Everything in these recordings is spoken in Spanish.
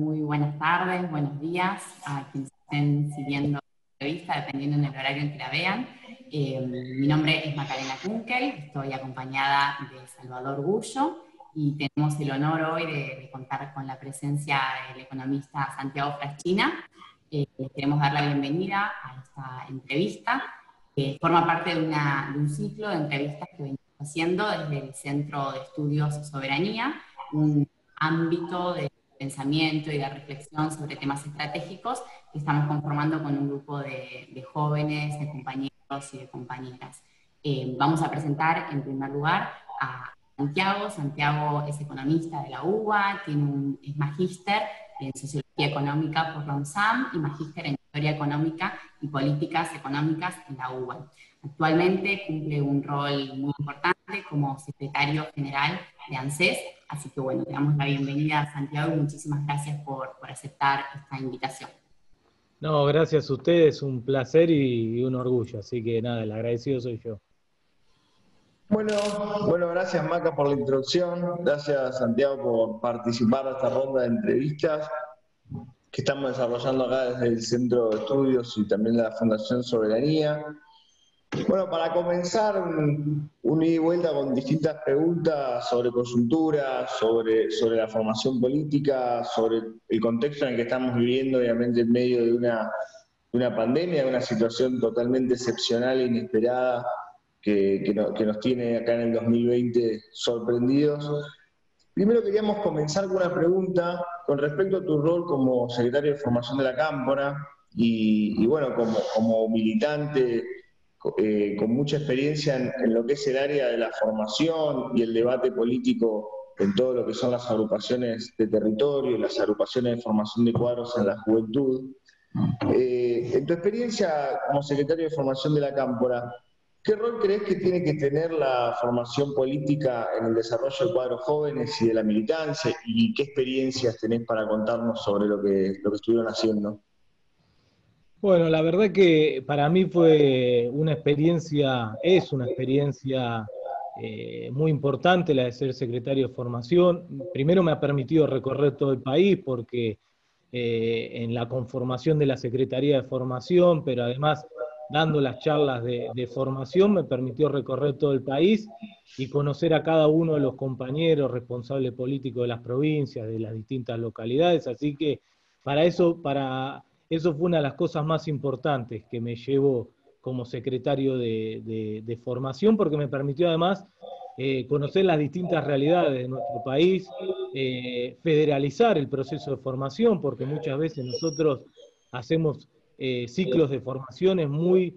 Muy buenas tardes, buenos días a quienes estén siguiendo la entrevista, dependiendo del horario en que la vean. Eh, mi nombre es Macarena Kunkel, estoy acompañada de Salvador Gullo y tenemos el honor hoy de, contar con la presencia del economista Santiago Fraschina. Eh, les queremos dar la bienvenida a esta entrevista, forma parte de, de un ciclo de entrevistas que venimos haciendo desde el Centro de Estudios Soberanía, un ámbito de pensamiento y de reflexión sobre temas estratégicos que estamos conformando con un grupo de, jóvenes, de compañeros y de compañeras. Eh, vamos a presentar en primer lugar a Santiago. Santiago es economista de la UBA, tiene un, es magíster en Sociología Económica por la UNSAM y magíster en Historia Económica y Políticas Económicas en la UBA. Actualmente cumple un rol muy importante como secretario general de ANSES, así que bueno, te damos la bienvenida a Santiago y muchísimas gracias por, aceptar esta invitación. No, gracias a ustedes, un placer y, un orgullo, así que nada, el agradecido soy yo. Bueno, bueno, gracias Maca por la introducción, gracias Santiago por participar de esta ronda de entrevistas que estamos desarrollando acá desde el Centro de Estudios y también la Fundación Soberanía. Bueno, para comenzar, un, ida y vuelta con distintas preguntas sobre coyuntura, sobre, sobre la formación política, sobre el contexto en el que estamos viviendo, obviamente en medio de una, una pandemia, de una situación totalmente excepcional e inesperada que, que, nos tiene acá en el 2020 sorprendidos. Primero queríamos comenzar con una pregunta con respecto a tu rol como secretario de formación de la Cámpora y, y bueno, como, como militante eh, con mucha experiencia en, lo que es el área de la formación y el debate político en todo lo que son las agrupaciones de territorio, las agrupaciones de formación de cuadros en la juventud. Eh, en tu experiencia como secretario de formación de la Cámpora, ¿qué rol crees que tiene que tener la formación política en el desarrollo de cuadros jóvenes y de la militancia? ¿Y qué experiencias tenés para contarnos sobre lo que, lo que estuvieron haciendo? Bueno, la verdad que para mí fue una experiencia, es una experiencia eh, muy importante la de ser secretario de formación. Primero me ha permitido recorrer todo el país porque eh, en la conformación de la Secretaría de Formación, pero además dando las charlas de, formación, me permitió recorrer todo el país y conocer a cada uno de los compañeros responsables políticos de las provincias, de las distintas localidades. Así que para eso, para eso fue una de las cosas más importantes que me llevo como secretario de, formación, porque me permitió además eh, conocer las distintas realidades de nuestro país, eh, federalizar el proceso de formación, porque muchas veces nosotros hacemos eh, ciclos de formaciones muy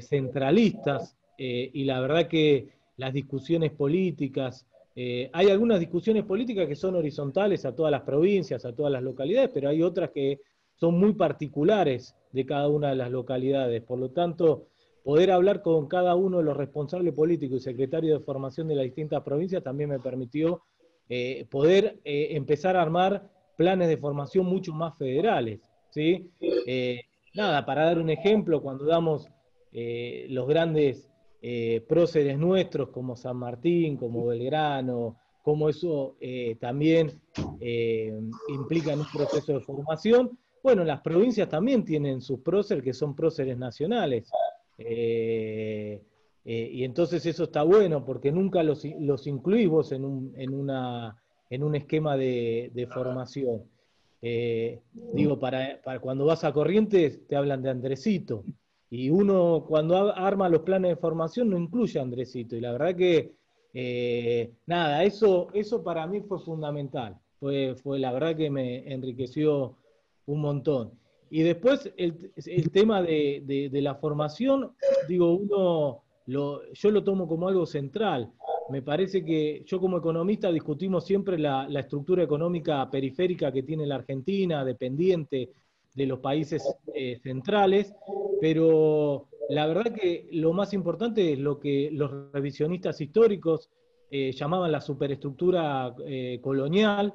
centralistas y la verdad que las discusiones políticas, hay algunas discusiones políticas que son horizontales a todas las provincias, a todas las localidades, pero hay otras que son muy particulares de cada una de las localidades. Por lo tanto, poder hablar con cada uno de los responsables políticos y secretarios de formación de las distintas provincias también me permitió eh, poder eh, empezar a armar planes de formación mucho más federales. ¿sí? Eh, nada, para dar un ejemplo, cuando damos los grandes próceres nuestros como San Martín, como Belgrano, como eso también implica en un proceso de formación, bueno, las provincias también tienen sus próceres que son próceres nacionales. Eh, eh, y entonces eso está bueno porque nunca los, los incluís vos en un esquema de, formación. Eh, digo, para, cuando vas a Corrientes te hablan de Andresito. Y uno cuando arma los planes de formación no incluye a Andresito. Y la verdad que, nada, eso, eso para mí fue fundamental. Fue, fue la verdad que me enriqueció un montón. Y después el, el tema de, de, la formación, digo, uno lo, yo lo tomo como algo central. Me parece que yo como economista discutimos siempre la, estructura económica periférica que tiene la Argentina, dependiente de los países eh, centrales, pero la verdad que lo más importante es lo que los revisionistas históricos eh, llamaban la superestructura eh, colonial,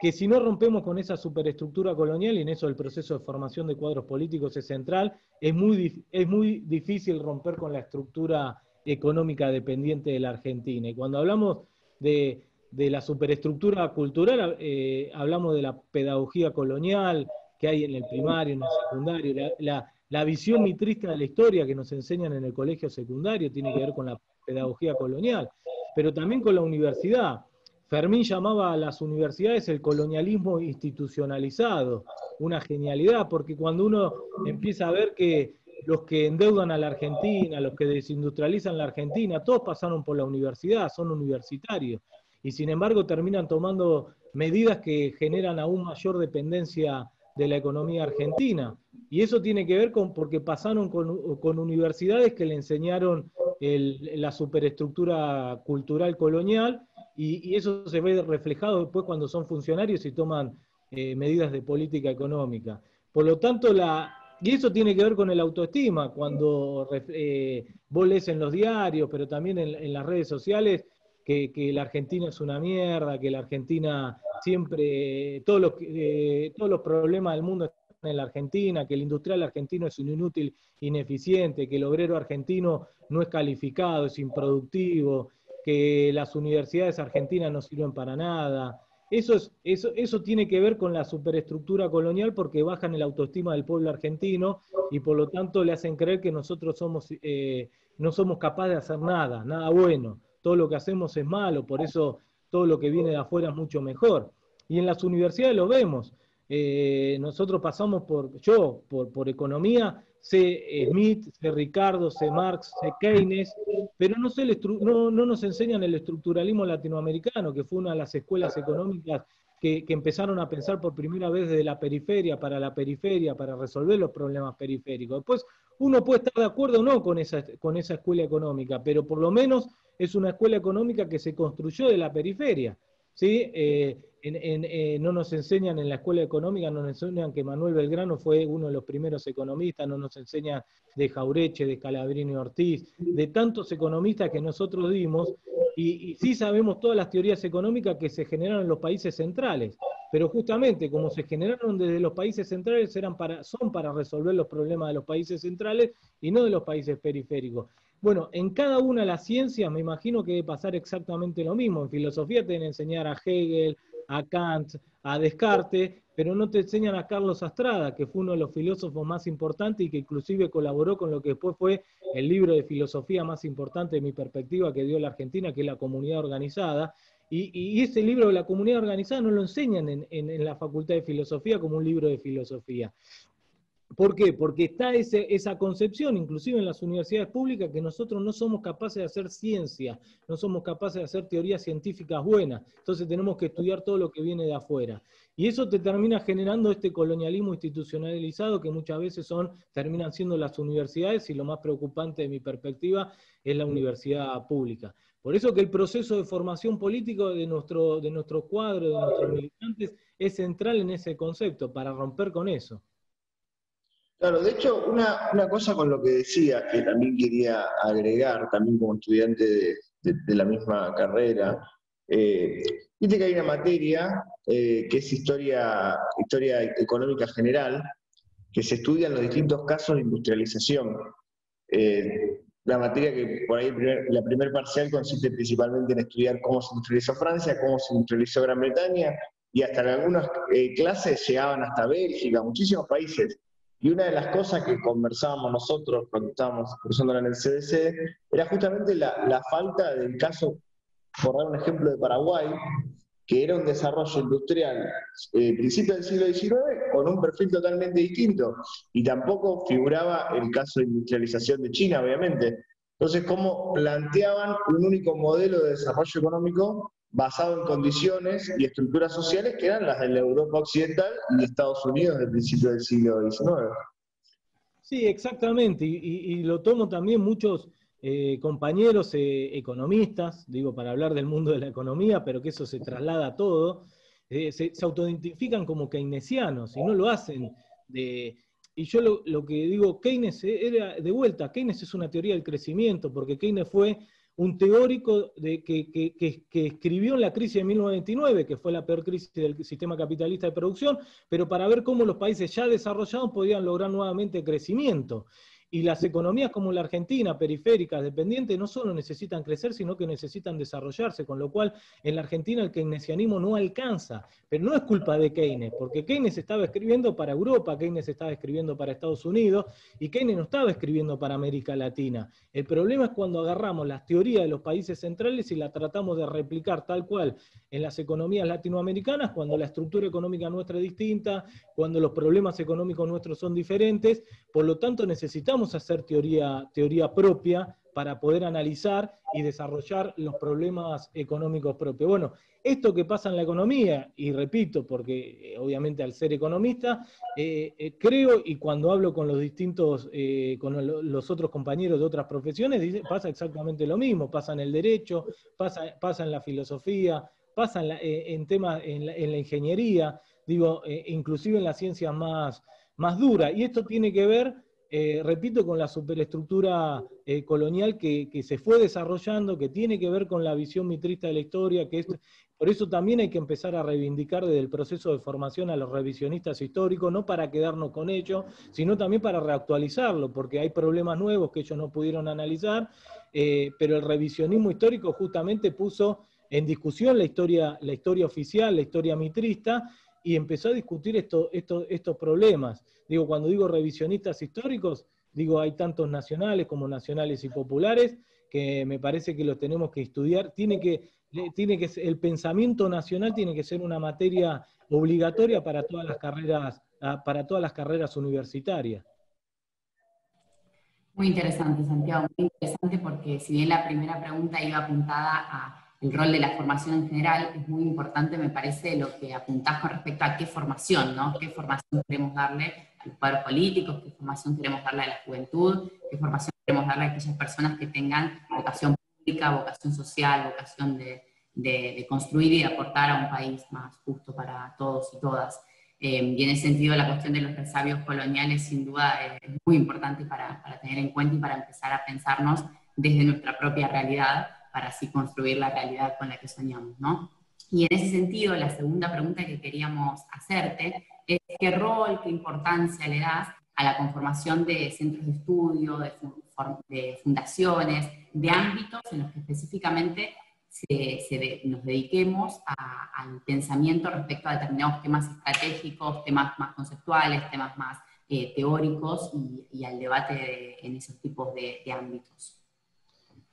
que si no rompemos con esa superestructura colonial, y en eso el proceso de formación de cuadros políticos es central, es muy, es muy difícil romper con la estructura económica dependiente de la Argentina. Y cuando hablamos de, la superestructura cultural, eh, hablamos de la pedagogía colonial que hay en el primario, en el secundario, la, visión mitrista de la historia que nos enseñan en el colegio secundario tiene que ver con la pedagogía colonial, pero también con la universidad. Fermín llamaba a las universidades el colonialismo institucionalizado, una genialidad, porque cuando uno empieza a ver que los que endeudan a la Argentina, los que desindustrializan la Argentina, todos pasaron por la universidad, son universitarios, y sin embargo terminan tomando medidas que generan aún mayor dependencia de la economía argentina. Y eso tiene que ver con porque pasaron con, universidades que le enseñaron la superestructura cultural colonial y, eso se ve reflejado después cuando son funcionarios y toman eh, medidas de política económica. Por lo tanto, la, y eso tiene que ver con el autoestima, cuando eh, vos lees en los diarios, pero también en, las redes sociales, que, la Argentina es una mierda, que la Argentina siempre, todos los, eh, todos los problemas del mundo están en la Argentina, que el industrial argentino es un inútil, ineficiente, que el obrero argentino no es calificado, es improductivo, que las universidades argentinas no sirven para nada, eso, es, eso, eso tiene que ver con la superestructura colonial porque bajan el autoestima del pueblo argentino y por lo tanto le hacen creer que nosotros somos, eh, no somos capaces de hacer nada, nada bueno. Todo lo que hacemos es malo, por eso todo lo que viene de afuera es mucho mejor. Y en las universidades lo vemos. Eh, nosotros pasamos por, yo, por, por economía, sé Smith, sé Ricardo, sé Marx, sé Keynes, pero no, sé no, no, nos enseñan el estructuralismo latinoamericano, que fue una de las escuelas económicas que, empezaron a pensar por primera vez desde la periferia, para la periferia, para resolver los problemas periféricos. Después, uno puede estar de acuerdo o no con esa, con esa escuela económica, pero por lo menos es una escuela económica que se construyó de la periferia. ¿Sí? Eh, eh, no nos enseñan en la escuela económica, no nos enseñan que Manuel Belgrano fue uno de los primeros economistas, no nos enseñan de Jaureche, de Calabrini Ortiz, de tantos economistas que nosotros dimos, y, sí sabemos todas las teorías económicas que se generaron en los países centrales, pero justamente como se generaron desde los países centrales, eran para, son para resolver los problemas de los países centrales y no de los países periféricos. Bueno, en cada una de las ciencias me imagino que debe pasar exactamente lo mismo. En filosofía te deben enseñar a Hegel, a Kant, a Descartes, pero no te enseñan a Carlos Astrada, que fue uno de los filósofos más importantes y que inclusive colaboró con lo que después fue el libro de filosofía más importante de mi perspectiva que dio la Argentina, que es la comunidad organizada. Y, ese libro de la comunidad organizada no lo enseñan en la Facultad de Filosofía como un libro de filosofía. ¿Por qué? Porque está esa concepción, inclusive en las universidades públicas, que nosotros no somos capaces de hacer ciencia, no somos capaces de hacer teorías científicas buenas, entonces tenemos que estudiar todo lo que viene de afuera. Y eso te termina generando este colonialismo institucionalizado que muchas veces son, terminan siendo las universidades y lo más preocupante de mi perspectiva es la universidad pública. Por eso que el proceso de formación político de nuestro, de nuestro cuadro, de nuestros militantes, es central en ese concepto, para romper con eso. Claro, de hecho, una, cosa con lo que decía, que también quería agregar, también como estudiante de, la misma carrera, eh, viste que hay una materia eh, que es historia, historia económica general, que se estudia en los distintos casos de industrialización. Eh, la materia que por ahí, la primer parcial consiste principalmente en estudiar cómo se industrializó Francia, cómo se industrializó Gran Bretaña, y hasta en algunas clases llegaban hasta Bélgica, muchísimos países. Y una de las cosas que conversábamos nosotros cuando estábamos cruzándola en el CDC era justamente la, falta del caso, por dar un ejemplo de Paraguay, que era un desarrollo industrial eh, principio del siglo XIX con un perfil totalmente distinto. Y tampoco figuraba el caso de industrialización de China, obviamente. Entonces, ¿cómo planteaban un único modelo de desarrollo económico basado en condiciones y estructuras sociales que eran las de la Europa Occidental y Estados Unidos del principio del siglo XIX. Sí, exactamente, y, lo tomo también muchos eh, compañeros eh, economistas, digo, para hablar del mundo de la economía, pero que eso se traslada a todo, eh, se, autoidentifican como keynesianos y no lo hacen de... Y yo lo, lo que digo, Keynes era de vuelta, Keynes es una teoría del crecimiento, porque Keynes fue un teórico de, que, escribió en la crisis de 1929, que fue la peor crisis del sistema capitalista de producción, pero para ver cómo los países ya desarrollados podían lograr nuevamente crecimiento. Y las economías como la Argentina, periféricas, dependientes, no solo necesitan crecer, sino que necesitan desarrollarse, con lo cual en la Argentina el keynesianismo no alcanza. Pero no es culpa de Keynes, porque Keynes estaba escribiendo para Europa, Keynes estaba escribiendo para Estados Unidos y Keynes no estaba escribiendo para América Latina. El problema es cuando agarramos las teorías de los países centrales y la tratamos de replicar tal cual en las economías latinoamericanas, cuando la estructura económica nuestra es distinta, cuando los problemas económicos nuestros son diferentes. Por lo tanto, necesitamos hacer teoría, teoría propia para poder analizar y desarrollar los problemas económicos propios. Bueno, esto que pasa en la economía, y repito, porque eh, obviamente al ser economista, eh, eh, creo, y cuando hablo con los distintos, con los otros compañeros de otras profesiones, pasa exactamente lo mismo, pasa en el derecho, pasa, pasa en la filosofía, pasa en, temas, en la, ingeniería, digo, inclusive en las ciencias más, más duras. Y esto tiene que ver eh, repito, con la superestructura eh, colonial que, se fue desarrollando, que tiene que ver con la visión mitrista de la historia, que es, por eso también hay que empezar a reivindicar desde el proceso de formación a los revisionistas históricos, no para quedarnos con ellos, sino también para reactualizarlo, porque hay problemas nuevos que ellos no pudieron analizar, eh, pero el revisionismo histórico justamente puso en discusión la historia, la historia oficial, la historia mitrista, y empezó a discutir esto, estos problemas. Digo, cuando digo revisionistas históricos, digo, hay tantos nacionales como nacionales y populares que me parece que los tenemos que estudiar. Tiene que, tiene que, el pensamiento nacional tiene que ser una materia obligatoria para todas las carreras, ah, para todas las carreras universitarias. Muy interesante, Santiago, muy interesante porque si bien la primera pregunta iba apuntada a el rol de la formación en general, es muy importante, me parece, lo que apuntás con respecto a qué formación, ¿no? ¿Qué formación queremos darle a los poderes políticos? ¿Qué formación queremos darle a la juventud? ¿Qué formación queremos darle a aquellas personas que tengan vocación pública, vocación social, vocación de, construir y de aportar a un país más justo para todos y todas? Eh, y en ese sentido, la cuestión de los resabios coloniales, sin duda, es muy importante para tener en cuenta y para empezar a pensarnos desde nuestra propia realidad para así construir la realidad con la que soñamos, ¿no? Y en ese sentido, la segunda pregunta que queríamos hacerte es qué rol, qué importancia le das a la conformación de centros de estudio, de, fundaciones, de ámbitos en los que específicamente nos dediquemos al pensamiento respecto a determinados temas estratégicos, temas más conceptuales, temas más eh, teóricos y, al debate en esos tipos de ámbitos.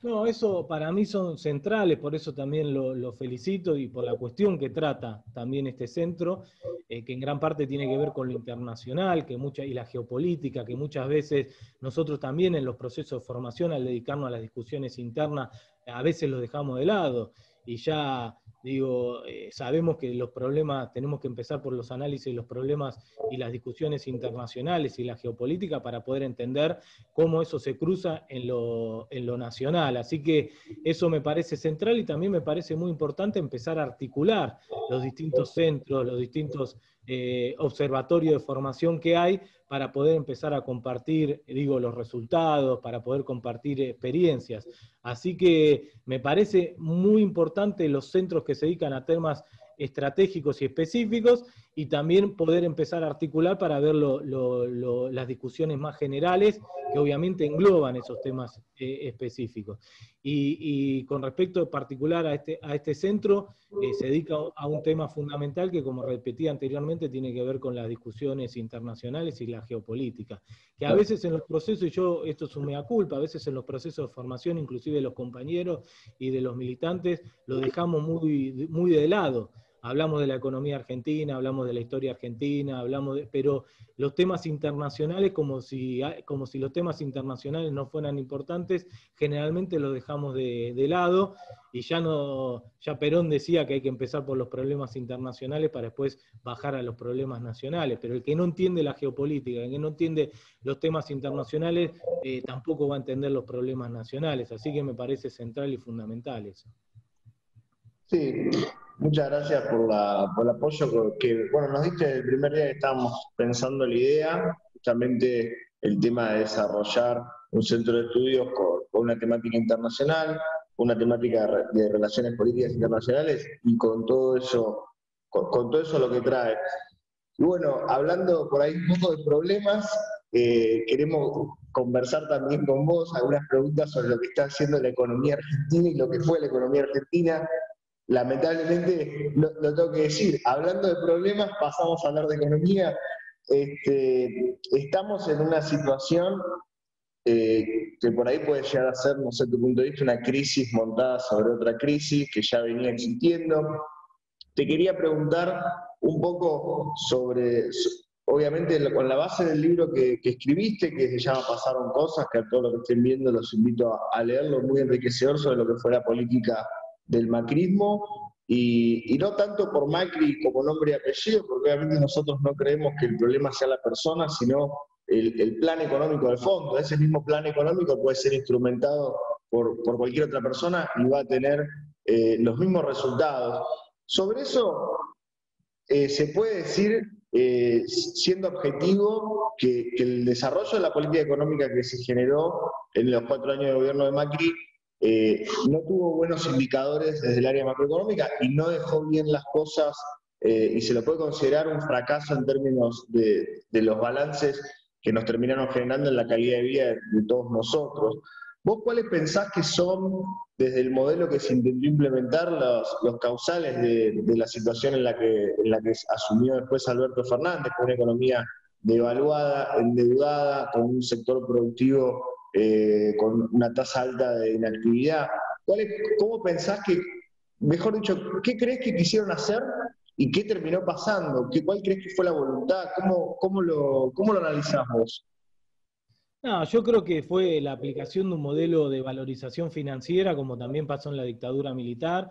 No, eso para mí son centrales, por eso también lo, felicito y por la cuestión que trata también este centro, eh, que en gran parte tiene que ver con lo internacional que mucha, y la geopolítica, que muchas veces nosotros también en los procesos de formación, al dedicarnos a las discusiones internas, a veces los dejamos de lado. Y ya Digo, eh, sabemos que los problemas, tenemos que empezar por los análisis los problemas y las discusiones internacionales y la geopolítica para poder entender cómo eso se cruza en lo, en lo nacional. Así que eso me parece central y también me parece muy importante empezar a articular los distintos centros, los distintos eh, observatorio de formación que hay para poder empezar a compartir, digo, los resultados, para poder compartir experiencias. Así que me parece muy importante los centros que se dedican a temas estratégicos y específicos y también poder empezar a articular para ver las discusiones más generales que obviamente engloban esos temas eh, específicos. Y, con respecto en particular a este, a este centro, eh, se dedica a un tema fundamental que, como repetí anteriormente, tiene que ver con las discusiones internacionales y la geopolítica. Que a veces en los procesos, y yo, esto es un mea culpa, a veces en los procesos de formación, inclusive de los compañeros y de los militantes, lo dejamos muy, muy de lado hablamos de la economía argentina, hablamos de la historia argentina, hablamos de, pero los temas internacionales, como si, como si los temas internacionales no fueran importantes, generalmente los dejamos de, lado, y ya no, ya Perón decía que hay que empezar por los problemas internacionales para después bajar a los problemas nacionales, pero el que no entiende la geopolítica, el que no entiende los temas internacionales, eh, tampoco va a entender los problemas nacionales, así que me parece central y fundamental eso. Sí, Muchas gracias por, la, por el apoyo que, bueno, nos diste el primer día que estábamos pensando la idea, justamente el tema de desarrollar un centro de estudios con, una temática internacional, una temática de relaciones políticas internacionales y con todo eso, con, todo eso lo que trae. Y bueno, hablando por ahí un poco de problemas, eh, queremos conversar también con vos algunas preguntas sobre lo que está haciendo la economía argentina y lo que fue la economía argentina. Lamentablemente, lo, tengo que decir, hablando de problemas, pasamos a hablar de economía. Este, estamos en una situación eh, que por ahí puede llegar a ser, no sé tu punto de vista, una crisis montada sobre otra crisis que ya venía existiendo. Te quería preguntar un poco sobre, obviamente con la base del libro que, escribiste, que se llama Pasaron Cosas, que a todos los que estén viendo los invito a, leerlo, muy enriquecedor sobre lo que fue la política del macrismo, y, no tanto por Macri como nombre y apellido, porque obviamente nosotros no creemos que el problema sea la persona, sino el, plan económico del fondo. Ese mismo plan económico puede ser instrumentado por, cualquier otra persona y va a tener eh, los mismos resultados. Sobre eso, eh, se puede decir eh, siendo objetivo que, el desarrollo de la política económica que se generó en los cuatro años de gobierno de Macri eh, no tuvo buenos indicadores desde el área macroeconómica y no dejó bien las cosas eh, y se lo puede considerar un fracaso en términos de, los balances que nos terminaron generando en la calidad de vida de todos nosotros. ¿Vos cuáles pensás que son, desde el modelo que se intentó implementar, los, causales de, la situación en la, que, en la que asumió después Alberto Fernández, con una economía devaluada, endeudada, con un sector productivo eh, con una tasa alta de inactividad? ¿Cómo pensás que, mejor dicho, qué crees que quisieron hacer y qué terminó pasando? ¿Qué, ¿Cuál crees que fue la voluntad? ¿Cómo, cómo, lo, cómo lo analizás? No, yo creo que fue la aplicación de un modelo de valorización financiera, como también pasó en la dictadura militar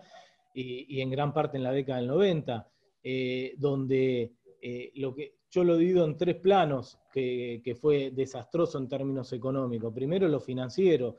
y, en gran parte en la década del 90, eh, donde eh, lo que yo lo divido en tres planos, que, fue desastroso en términos económicos. Primero, lo financiero.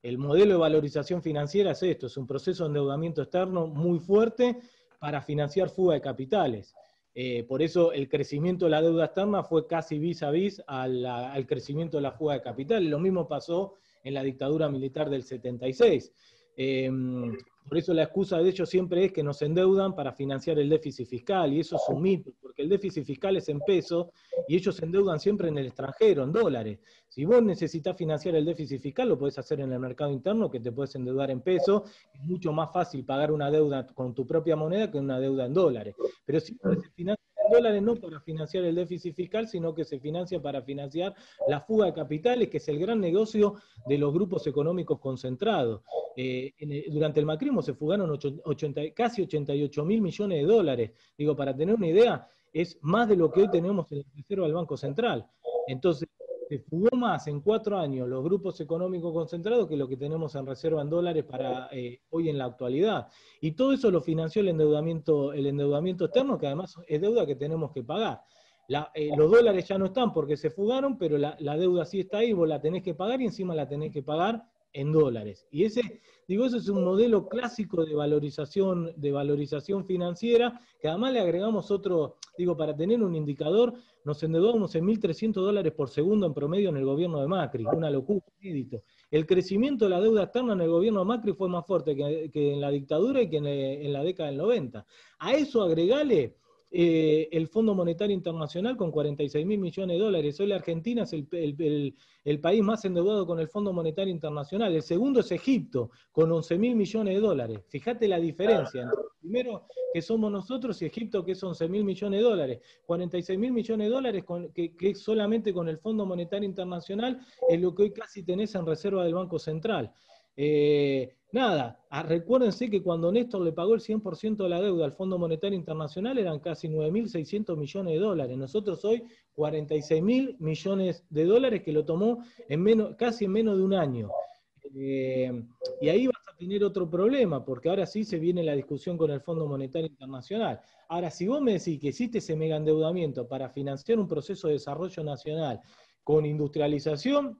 El modelo de valorización financiera es esto, es un proceso de endeudamiento externo muy fuerte para financiar fuga de capitales. Eh, por eso el crecimiento de la deuda externa fue casi vis a vis al, crecimiento de la fuga de capital. Lo mismo pasó en la dictadura militar del 76. Em, por eso la excusa de ellos siempre es que nos endeudan para financiar el déficit fiscal, y eso es un mito, porque el déficit fiscal es en pesos y ellos se endeudan siempre en el extranjero, en dólares. Si vos necesitas financiar el déficit fiscal, lo podés hacer en el mercado interno, que te puedes endeudar en pesos. Es mucho más fácil pagar una deuda con tu propia moneda que una deuda en dólares. Pero si se dólares no para financiar el déficit fiscal, sino que se financia para financiar la fuga de capitales, que es el gran negocio de los grupos económicos concentrados. Eh, durante el macrismo se fugaron casi 88 mil millones de dólares. Digo, para tener una idea, es más de lo que hoy tenemos en el reserva del Banco Central. Entonces, se fugó más en cuatro años los grupos económicos concentrados que lo que tenemos en reserva en dólares para eh, hoy en la actualidad. Y todo eso lo financió el endeudamiento, el endeudamiento externo, que además es deuda que tenemos que pagar. Eh, los dólares ya no están porque se fugaron, pero la, la, deuda sí está ahí, vos la tenés que pagar y encima la tenés que pagar en dólares. Y ese, digo, eso es un modelo clásico de valorización, de valorización financiera, que además le agregamos otro, digo, para tener un indicador, nos endeudamos en 1.300 dólares por segundo en promedio en el gobierno de Macri, una locura, inédito. El crecimiento de la deuda externa en el gobierno de Macri fue más fuerte que, en la dictadura y que en, la década del 90. A eso agregale eh, el Fondo Monetario Internacional con 46 mil millones de dólares. Hoy la Argentina es el, país más endeudado con el Fondo Monetario Internacional. El segundo es Egipto, con 11 mil millones de dólares. Fíjate la diferencia entre primero que somos nosotros y Egipto, que es 11 mil millones de dólares. 46 mil millones de dólares que, que solamente con el Fondo Monetario Internacional es lo que hoy casi tenés en reserva del Banco Central. Eh, nada, ah, recuérdense que cuando Néstor le pagó el 100% de la deuda al Fondo Monetario Internacional eran casi 9.600 millones de dólares. Nosotros hoy 46.000 millones de dólares que lo tomó en menos, casi en menos de un año. Eh, y ahí vas a tener otro problema, porque ahora sí se viene la discusión con el Fondo Monetario Internacional. Ahora, si vos me decís que existe ese mega endeudamiento para financiar un proceso de desarrollo nacional con industrialización,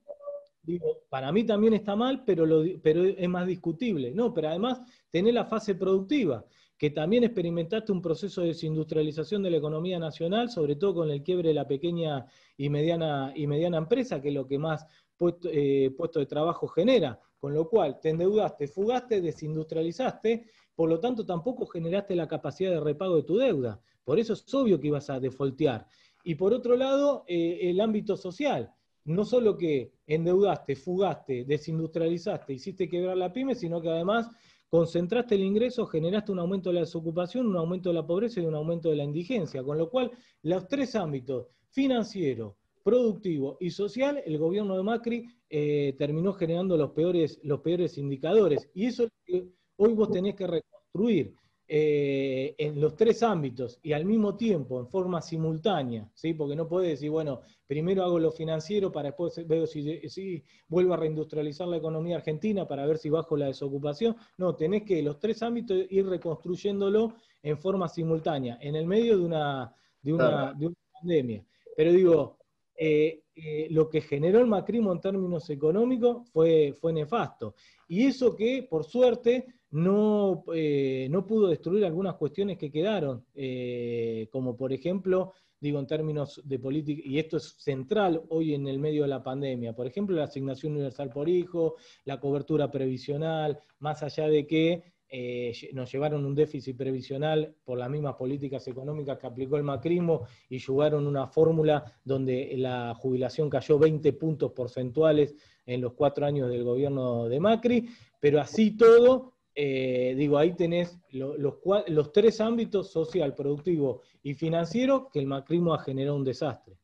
digo, para mí también está mal, pero, pero es más discutible. No, pero además tenés la fase productiva, que también experimentaste un proceso de desindustrialización de la economía nacional, sobre todo con el quiebre de la pequeña y mediana, y mediana empresa, que es lo que más puesto, eh, de trabajo genera. Con lo cual, te endeudaste, fugaste, desindustrializaste, por lo tanto tampoco generaste la capacidad de repago de tu deuda. Por eso es obvio que ibas a defoltear. Y por otro lado, eh, el ámbito social no solo que endeudaste, fugaste, desindustrializaste, hiciste quebrar la pyme, sino que además concentraste el ingreso, generaste un aumento de la desocupación, un aumento de la pobreza y un aumento de la indigencia. Con lo cual, los tres ámbitos, financiero, productivo y social, el gobierno de Macri eh, terminó generando los peores, los peores indicadores. Y eso es lo que hoy vos tenés que reconstruir. Eh, en los tres ámbitos y al mismo tiempo, en forma simultánea, ¿sí? porque no puedes decir, bueno, primero hago lo financiero para después veo si, si, vuelvo a reindustrializar la economía argentina para ver si bajo la desocupación. No, tenés que los tres ámbitos ir reconstruyéndolo en forma simultánea, en el medio de una, de una, de una pandemia. Pero digo, eh, eh, lo que generó el macrismo en términos económicos fue, fue nefasto. Y eso que, por suerte, no, eh, no pudo destruir algunas cuestiones que quedaron, eh, como por ejemplo, digo en términos de política, y esto es central hoy en el medio de la pandemia, por ejemplo, la asignación universal por hijo, la cobertura previsional, más allá de que eh, nos llevaron un déficit previsional por las mismas políticas económicas que aplicó el macrismo y llevaron una fórmula donde la jubilación cayó 20 puntos porcentuales en los cuatro años del gobierno de Macri, pero así todo eh, digo, ahí tenés los, tres ámbitos, social, productivo y financiero, que el macrismo ha generado un desastre.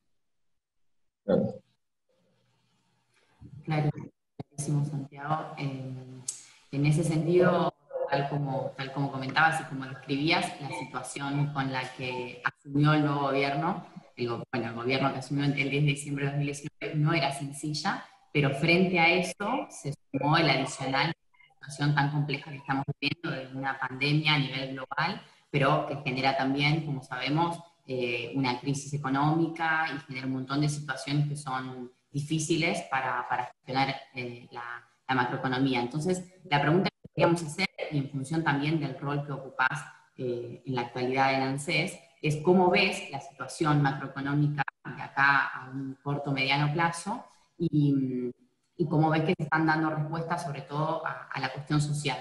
Clarísimo, Santiago. Eh, en ese sentido, tal como, tal como comentabas y como describías, la situación con la que asumió el nuevo gobierno, el, bueno, el gobierno que asumió el 10 de diciembre de 2019 no era sencilla, pero frente a eso se sumó el adicional tan compleja que estamos viviendo de una pandemia a nivel global, pero que genera también, como sabemos, eh, una crisis económica y genera un montón de situaciones que son difíciles para, para gestionar eh, la, macroeconomía. Entonces, la pregunta que queríamos hacer, y en función también del rol que ocupás eh, en la actualidad en ANSES, es cómo ves la situación macroeconómica de acá a un corto mediano plazo y y cómo ves que están dando respuestas sobre todo a, la cuestión social.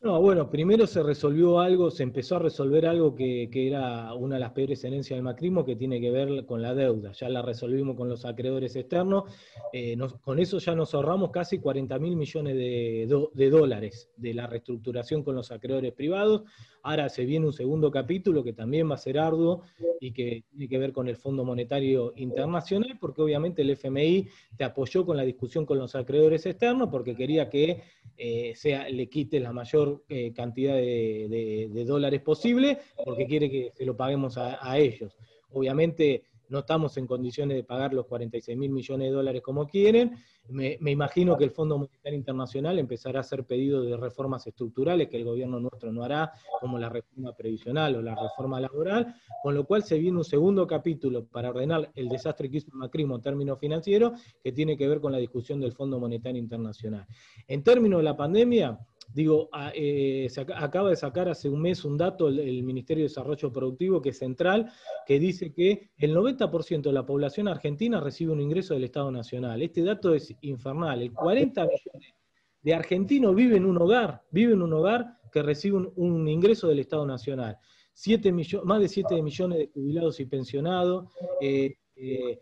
No, bueno, primero se resolvió algo, se empezó a resolver algo que, era una de las peores herencias del macrismo, que tiene que ver con la deuda. Ya la resolvimos con los acreedores externos. Eh, con eso ya nos ahorramos casi 40 mil millones de, de, dólares de la reestructuración con los acreedores privados. Ahora se viene un segundo capítulo que también va a ser arduo y que tiene que ver con el Fondo Monetario Internacional, porque obviamente el FMI te apoyó con la discusión con los acreedores externos, porque quería que eh, sea, le quite la mayor eh, cantidad de, dólares posible, porque quiere que se lo paguemos a ellos. Obviamente no estamos en condiciones de pagar los 46 mil millones de dólares como quieren. Me, imagino que el Fondo Monetario Internacional empezará a hacer pedidos de reformas estructurales que el gobierno nuestro no hará, como la reforma previsional o la reforma laboral, con lo cual se viene un segundo capítulo para ordenar el desastre que hizo el macrismo en términos financieros, que tiene que ver con la discusión del Fondo Monetario Internacional. En términos de la pandemia, Digo, eh, se acaba de sacar hace un mes un dato el, Ministerio de Desarrollo Productivo, que es central, que dice que el 90% de la población argentina recibe un ingreso del Estado Nacional. Este dato es infernal. El 40 millones de argentinos viven en un hogar, viven en un hogar que recibe un, ingreso del Estado Nacional. más de 7 millones de jubilados y pensionados. Eh, eh,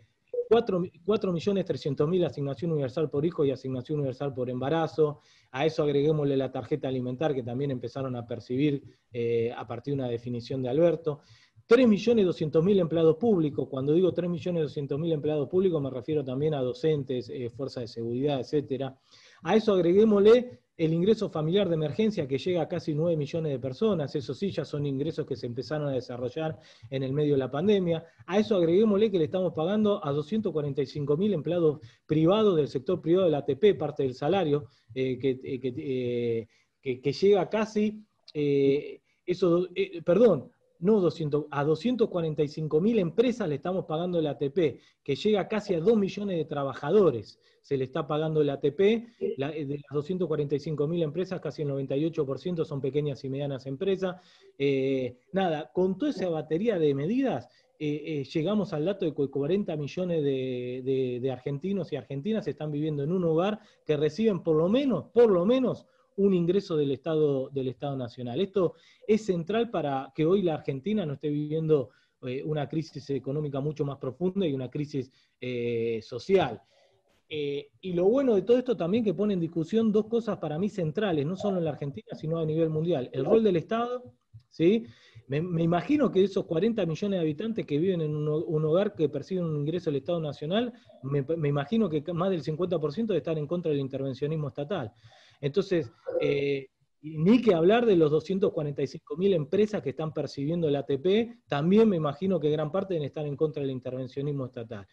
4.300.000 asignación universal por hijo y asignación universal por embarazo. A eso agreguémosle la tarjeta alimentar que también empezaron a percibir eh, a partir de una definición de Alberto. 3.200.000 empleados públicos. Cuando digo 3.200.000 empleados públicos me refiero también a docentes, eh, fuerzas de seguridad, etcétera. A eso agreguémosle el ingreso familiar de emergencia que llega a casi 9 millones de personas, eso sí, ya son ingresos que se empezaron a desarrollar en el medio de la pandemia. A eso agreguémosle que le estamos pagando a 245 mil empleados privados del sector privado de la ATP, parte del salario, eh, eh, que, que, llega casi, eh, eso, perdón, no 200, a 245 mil empresas le estamos pagando el ATP, que llega casi a 2 millones de trabajadores, se le está pagando el ATP, eh, de las 245 mil empresas, casi el 98% son pequeñas y medianas empresas. Eh, nada, con toda esa batería de medidas, eh, llegamos al dato de que 40 millones de, de argentinos y argentinas están viviendo en un hogar que reciben por lo menos, por lo menos, un ingreso del Estado, del Estado Nacional. Esto es central para que hoy la Argentina no esté viviendo una crisis económica mucho más profunda y una crisis social. y lo bueno de todo esto también que pone en discusión dos cosas para mí centrales, no solo en la Argentina, sino a nivel mundial. El rol del Estado, ¿sí? Me, imagino que esos 40 millones de habitantes que viven en un, hogar que perciben un ingreso del Estado Nacional, me, imagino que más del 50% de estar en contra del intervencionismo estatal. Entonces, eh, ni que hablar de los 245 mil empresas que están percibiendo el ATP, también me imagino que gran parte deben estar en contra del intervencionismo estatal.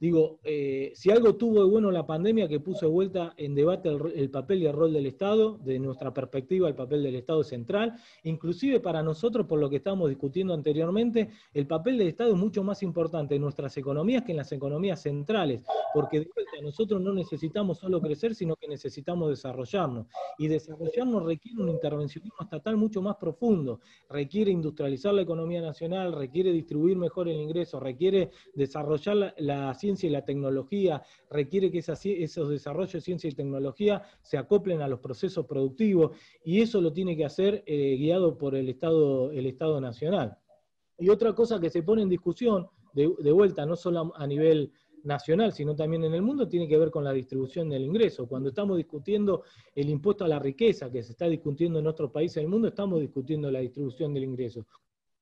Digo, eh, si algo tuvo de bueno la pandemia que puso de vuelta en debate el, papel y el rol del Estado, de nuestra perspectiva el papel del Estado central, inclusive para nosotros, por lo que estábamos discutiendo anteriormente, el papel del Estado es mucho más importante en nuestras economías que en las economías centrales, porque de vuelta nosotros no necesitamos solo crecer, sino que necesitamos desarrollarnos. Y desarrollarnos requiere un intervencionismo estatal mucho más profundo, requiere industrializar la economía nacional, requiere distribuir mejor el ingreso, requiere desarrollar la, la ciencia y la tecnología, requiere que esos desarrollos de ciencia y tecnología se acoplen a los procesos productivos y eso lo tiene que hacer eh, guiado por el Estado, el Estado Nacional. Y otra cosa que se pone en discusión, de, vuelta, no solo a, nivel nacional, sino también en el mundo, tiene que ver con la distribución del ingreso. Cuando estamos discutiendo el impuesto a la riqueza que se está discutiendo en otros países del mundo, estamos discutiendo la distribución del ingreso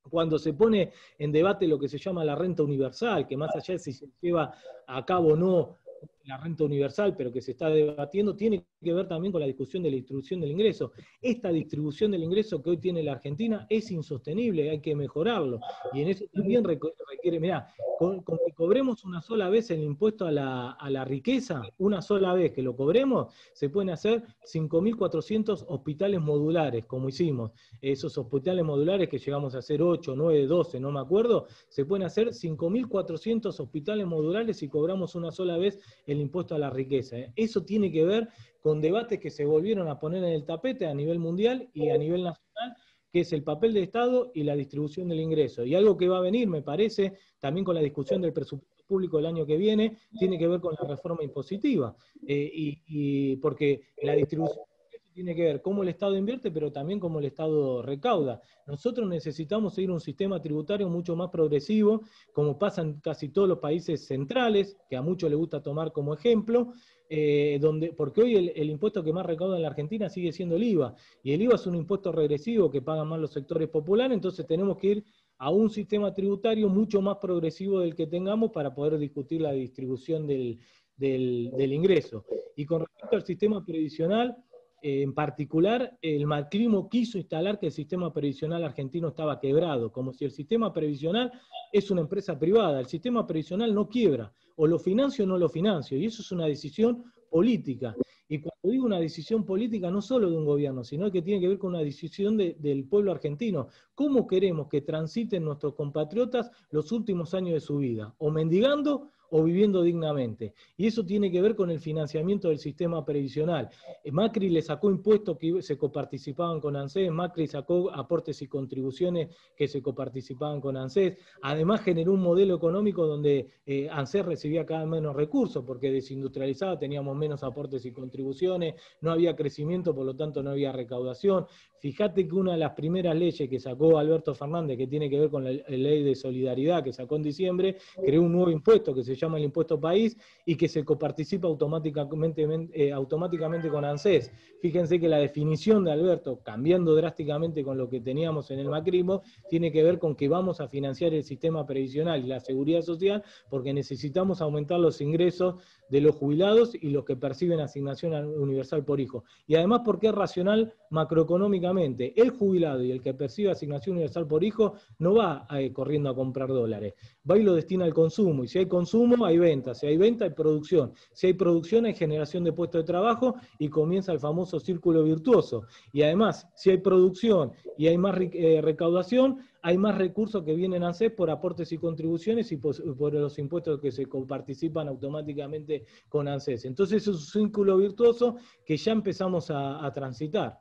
cuando se pone en debate lo que se llama la renta universal, que más allá de si se lleva a cabo o no la renta universal, pero que se está debatiendo, tiene que ver también con la discusión de la distribución del ingreso. Esta distribución del ingreso que hoy tiene la Argentina es insostenible, hay que mejorarlo. Y en eso también requiere, mirá, con, que cobremos una sola vez el impuesto a la, a la riqueza, una sola vez que lo cobremos, se pueden hacer 5.400 hospitales modulares, como hicimos. Esos hospitales modulares que llegamos a hacer 8, 9, 12, no me acuerdo, se pueden hacer 5.400 hospitales modulares si cobramos una sola vez impuesto a la riqueza. ¿eh? Eso tiene que ver con debates que se volvieron a poner en el tapete a nivel mundial y a nivel nacional, que es el papel del Estado y la distribución del ingreso. Y algo que va a venir, me parece, también con la discusión del presupuesto público del año que viene, tiene que ver con la reforma impositiva. Eh, y, porque la distribución tiene que ver cómo el Estado invierte, pero también cómo el Estado recauda. Nosotros necesitamos seguir un sistema tributario mucho más progresivo, como pasa en casi todos los países centrales, que a muchos les gusta tomar como ejemplo, eh, donde, porque hoy el, impuesto que más recauda en la Argentina sigue siendo el IVA, y el IVA es un impuesto regresivo que pagan más los sectores populares, entonces tenemos que ir a un sistema tributario mucho más progresivo del que tengamos para poder discutir la distribución del, del ingreso. Y con respecto al sistema previsional, en particular, el macrismo quiso instalar que el sistema previsional argentino estaba quebrado, como si el sistema previsional es una empresa privada. El sistema previsional no quiebra o lo financio o no lo financio, y eso es una decisión política. Y cuando digo una decisión política, no solo de un gobierno, sino que tiene que ver con una decisión del pueblo argentino. ¿Cómo queremos que transiten nuestros compatriotas los últimos años de su vida? ¿O mendigando o viviendo dignamente. Y eso tiene que ver con el financiamiento del sistema previsional. Eh, Macri le sacó impuestos que se coparticipaban con ANSES, Macri sacó aportes y contribuciones que se coparticipaban con ANSES. Además generó un modelo económico donde eh, ANSES recibía cada vez menos recursos porque desindustrializada teníamos menos aportes y contribuciones, no había crecimiento, por lo tanto no había recaudación. Fíjate que una de las primeras leyes que sacó Alberto Fernández, que tiene que ver con la ley de solidaridad que sacó en diciembre, creó un nuevo impuesto que se llama el impuesto país y que se coparticipa automáticamente, eh, automáticamente con ANSES. Fíjense que la definición de Alberto, cambiando drásticamente con lo que teníamos en el macrismo, tiene que ver con que vamos a financiar el sistema previsional y la seguridad social porque necesitamos aumentar los ingresos de los jubilados y los que perciben asignación universal por hijo. Y además porque es racional macroeconómicamente. El jubilado y el que percibe asignación universal por hijo no va eh, corriendo a comprar dólares, va y lo destina al consumo. Y si hay consumo, hay venta. Si hay venta, hay producción. Si hay producción, hay generación de puestos de trabajo y comienza el famoso círculo virtuoso. Y además, si hay producción y hay más eh, recaudación, hay más recursos que vienen a ser por aportes y contribuciones y por, los impuestos que se participan automáticamente con ANSES. Entonces es un círculo virtuoso que ya empezamos a, transitar.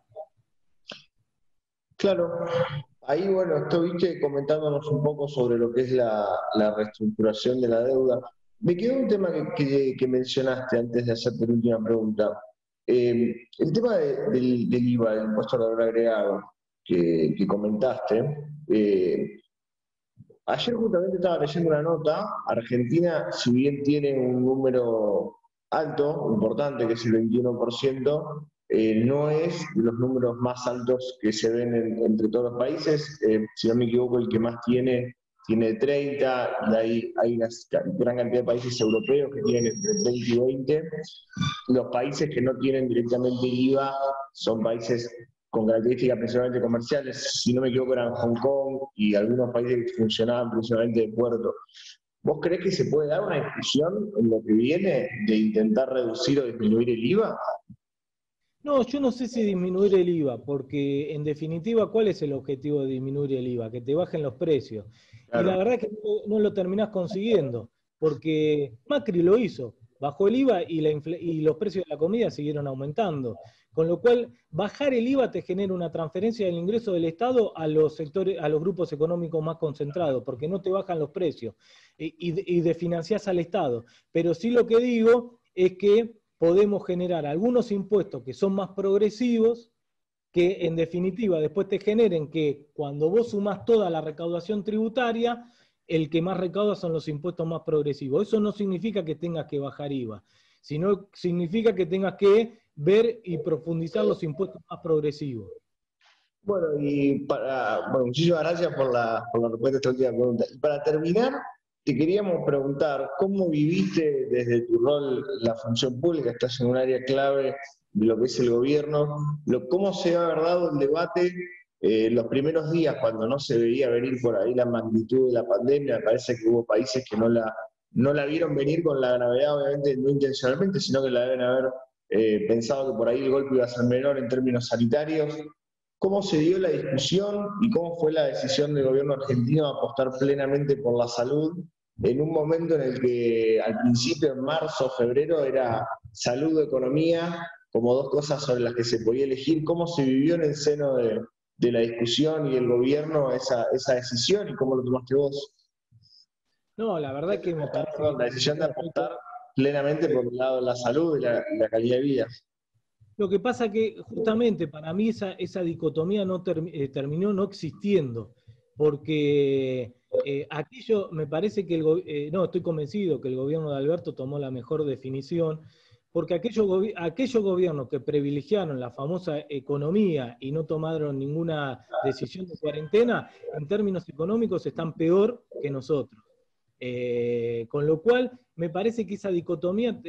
Claro, ahí bueno, estoy comentándonos un poco sobre lo que es la, reestructuración de la deuda. Me quedó un tema que, mencionaste antes de hacerte la última pregunta. Eh, el tema del, del, IVA, del impuesto al valor agregado, que, comentaste, eh, ayer justamente estaba leyendo una nota, Argentina, si bien tiene un número alto, importante, que es el 21%, eh, no es los números más altos que se ven entre todos los países. Eh, si no me equivoco, el que más tiene tiene 30, y hay, hay una gran cantidad de países europeos que tienen entre 30 y 20. Los países que no tienen directamente IVA son países con características principalmente comerciales, si no me equivoco eran Hong Kong y algunos países que funcionaban principalmente de puerto. ¿Vos crees que se puede dar una discusión en lo que viene de intentar reducir o disminuir el IVA? No, yo no sé si disminuir el IVA, porque en definitiva, ¿cuál es el objetivo de disminuir el IVA? Que te bajen los precios. Y la verdad es que no, lo terminás consiguiendo, porque Macri lo hizo, bajó el IVA y, y los precios de la comida siguieron aumentando. Con lo cual, bajar el IVA te genera una transferencia del ingreso del Estado a los sectores, a los grupos económicos más concentrados, porque no te bajan los precios y, y, y desfinanciás al Estado. Pero sí lo que digo es que podemos generar algunos impuestos que son más progresivos, que en definitiva después te generen que cuando vos sumás toda la recaudación tributaria, el que más recauda son los impuestos más progresivos. Eso no significa que tengas que bajar IVA, sino significa que tengas que ver y profundizar los impuestos más progresivos. Bueno, y para, bueno, muchísimas gracias por la, por la respuesta a esta última pregunta. Y para terminar, te queríamos preguntar, ¿cómo viviste desde tu rol la función pública? Estás en un área clave de lo que es el gobierno, cómo se ha dado el debate eh, los primeros días cuando no se veía venir por ahí la magnitud de la pandemia, me parece que hubo países que no la, no la vieron venir con la gravedad, obviamente no intencionalmente, sino que la deben haber eh, pensado que por ahí el golpe iba a ser menor en términos sanitarios. ¿Cómo se dio la discusión y cómo fue la decisión del gobierno argentino de apostar plenamente por la salud en un momento en el que al principio, en marzo, febrero, era salud o economía, como dos cosas sobre las que se podía elegir, cómo se vivió en el seno de, la discusión y el gobierno esa, esa decisión y cómo lo tomaste vos. No, la verdad que la decisión de apostar plenamente por el lado de la salud y la, calidad de vida. Lo que pasa que justamente para mí esa, dicotomía no eh, terminó no existiendo, porque eh, aquello me parece que el eh, no, estoy convencido que el gobierno de Alberto tomó la mejor definición, porque aquellos gobiernos que privilegiaron la famosa economía y no tomaron ninguna decisión de cuarentena, en términos económicos están peor que nosotros. Eh, con lo cual, me parece que esa dicotomía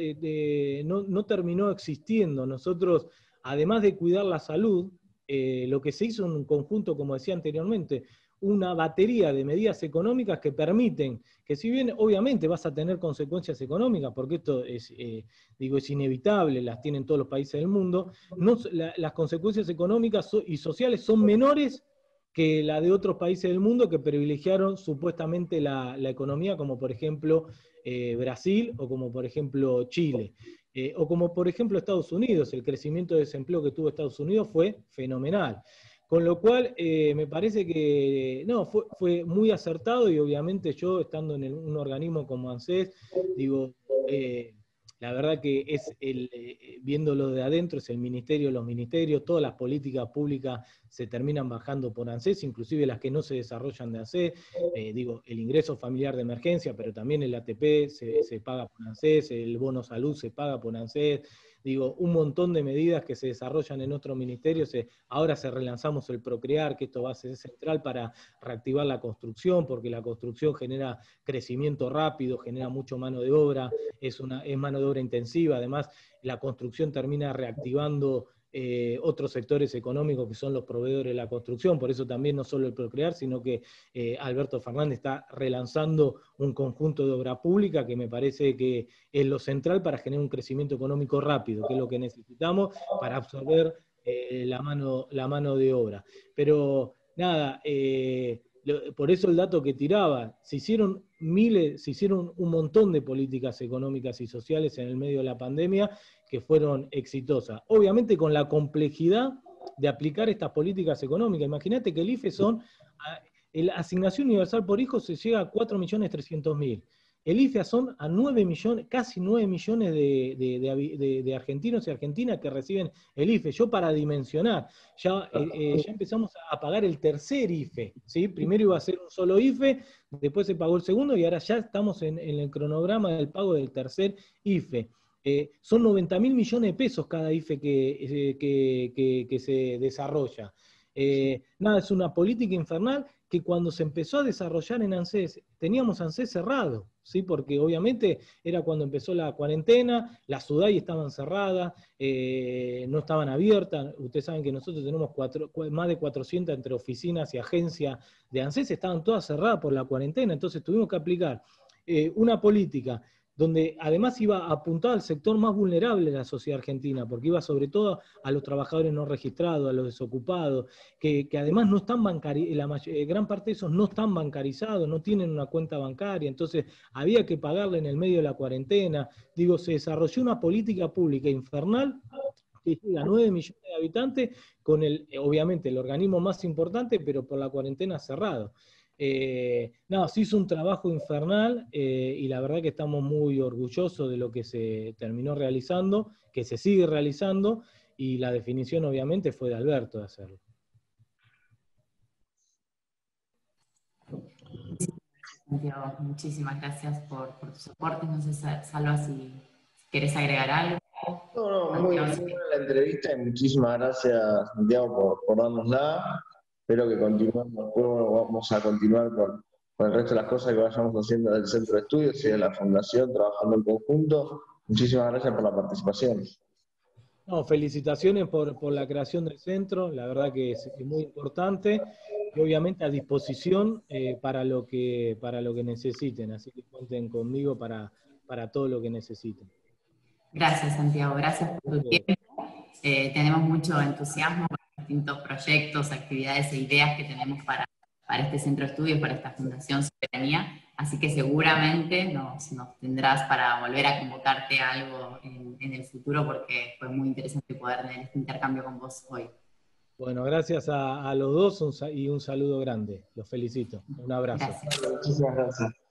no, terminó existiendo. Nosotros, además de cuidar la salud, eh, lo que se hizo en un conjunto, como decía anteriormente, una batería de medidas económicas que permiten que si bien obviamente vas a tener consecuencias económicas, porque esto es, eh, digo, es inevitable, las tienen todos los países del mundo, no, las consecuencias económicas y sociales son menores que la de otros países del mundo que privilegiaron supuestamente la, economía, como por ejemplo eh, Brasil o como por ejemplo Chile. Eh, o como por ejemplo Estados Unidos, el crecimiento de desempleo que tuvo Estados Unidos fue fenomenal. Con lo cual, eh, me parece que no, fue, fue, muy acertado y obviamente yo, estando en un organismo como ANSES, digo, la verdad que es el, eh, viéndolo de adentro, es el ministerio, los ministerios, todas las políticas públicas se terminan bajando por ANSES, inclusive las que no se desarrollan de ANSES, digo, el ingreso familiar de emergencia, pero también el ATP se, se paga por ANSES, el bono salud se paga por ANSES, digo, un montón de medidas que se desarrollan en otros ministerios. ahora se relanzamos el Procrear, que esto va a ser central para reactivar la construcción, porque la construcción genera crecimiento rápido, genera mucho mano de obra, es, una, es mano de obra intensiva, además la construcción termina reactivando eh, otros sectores económicos que son los proveedores de la construcción, por eso también no solo el Procrear, sino que eh, Alberto Fernández está relanzando un conjunto de obra pública que me parece que es lo central para generar un crecimiento económico rápido, que es lo que necesitamos para absorber eh, la, mano, la mano de obra. Pero nada, por eso el dato que tiraba, se hicieron miles, se hicieron un montón de políticas económicas y sociales en el medio de la pandemia que fueron exitosas. Obviamente con la complejidad de aplicar estas políticas económicas. Imagínate que el IFE son, la asignación universal por hijo se llega a 4.300.000. el IFE son a 9 millones, casi 9 millones de, argentinos y argentinas que reciben el IFE. Yo para dimensionar, ya, eh, eh, ya empezamos a pagar el tercer IFE. ¿sí? Primero iba a ser un solo IFE, después se pagó el segundo y ahora ya estamos en, el cronograma del pago del tercer IFE. Eh, son 90 mil millones de pesos cada IFE que, que se desarrolla. nada, es una política infernal que cuando se empezó a desarrollar en ANSES, teníamos ANSES cerrado, ¿sí? porque obviamente era cuando empezó la cuarentena, las SUDAI estaban cerradas, eh, no estaban abiertas, ustedes saben que nosotros tenemos más de 400 entre oficinas y agencias de ANSES, estaban todas cerradas por la cuarentena, entonces tuvimos que aplicar eh, una política donde además iba apuntado al sector más vulnerable de la sociedad argentina, porque iba sobre todo a los trabajadores no registrados, a los desocupados, que, además no están bancarizados, la eh, gran parte de esos no están bancarizados, no tienen una cuenta bancaria, entonces había que pagarle en el medio de la cuarentena. Digo, se desarrolló una política pública infernal que llega a 9 millones de habitantes, con el, obviamente el organismo más importante, pero por la cuarentena cerrado. Eh, no, se hizo un trabajo infernal eh, y la verdad que estamos muy orgullosos de lo que se terminó realizando, que se sigue realizando y la definición obviamente fue de Alberto de hacerlo. Santiago, muchísimas gracias por, por tu soporte. No sé, Salva, si quieres agregar algo. No, no, muy, buena la entrevista y muchísimas gracias, Santiago, por, por darnosla. Espero que continuemos, vamos a continuar con, el resto de las cosas que vayamos haciendo del Centro de Estudios y de la Fundación, trabajando en conjunto. Muchísimas gracias por la participación. No, felicitaciones por, la creación del centro, la verdad que es, muy importante y obviamente a disposición eh, para, lo que, para lo que necesiten, así que cuenten conmigo para, para todo lo que necesiten. Gracias Santiago, gracias por tu tiempo. Eh, tenemos mucho entusiasmo distintos proyectos, actividades e ideas que tenemos para, para este centro de estudios, para esta Fundación Soberanía. Así que seguramente nos, nos tendrás para volver a convocarte a algo en, el futuro porque fue muy interesante poder tener este intercambio con vos hoy. Bueno, gracias a, a los dos y un saludo grande. Los felicito. Un abrazo. Gracias. Muchísimas gracias.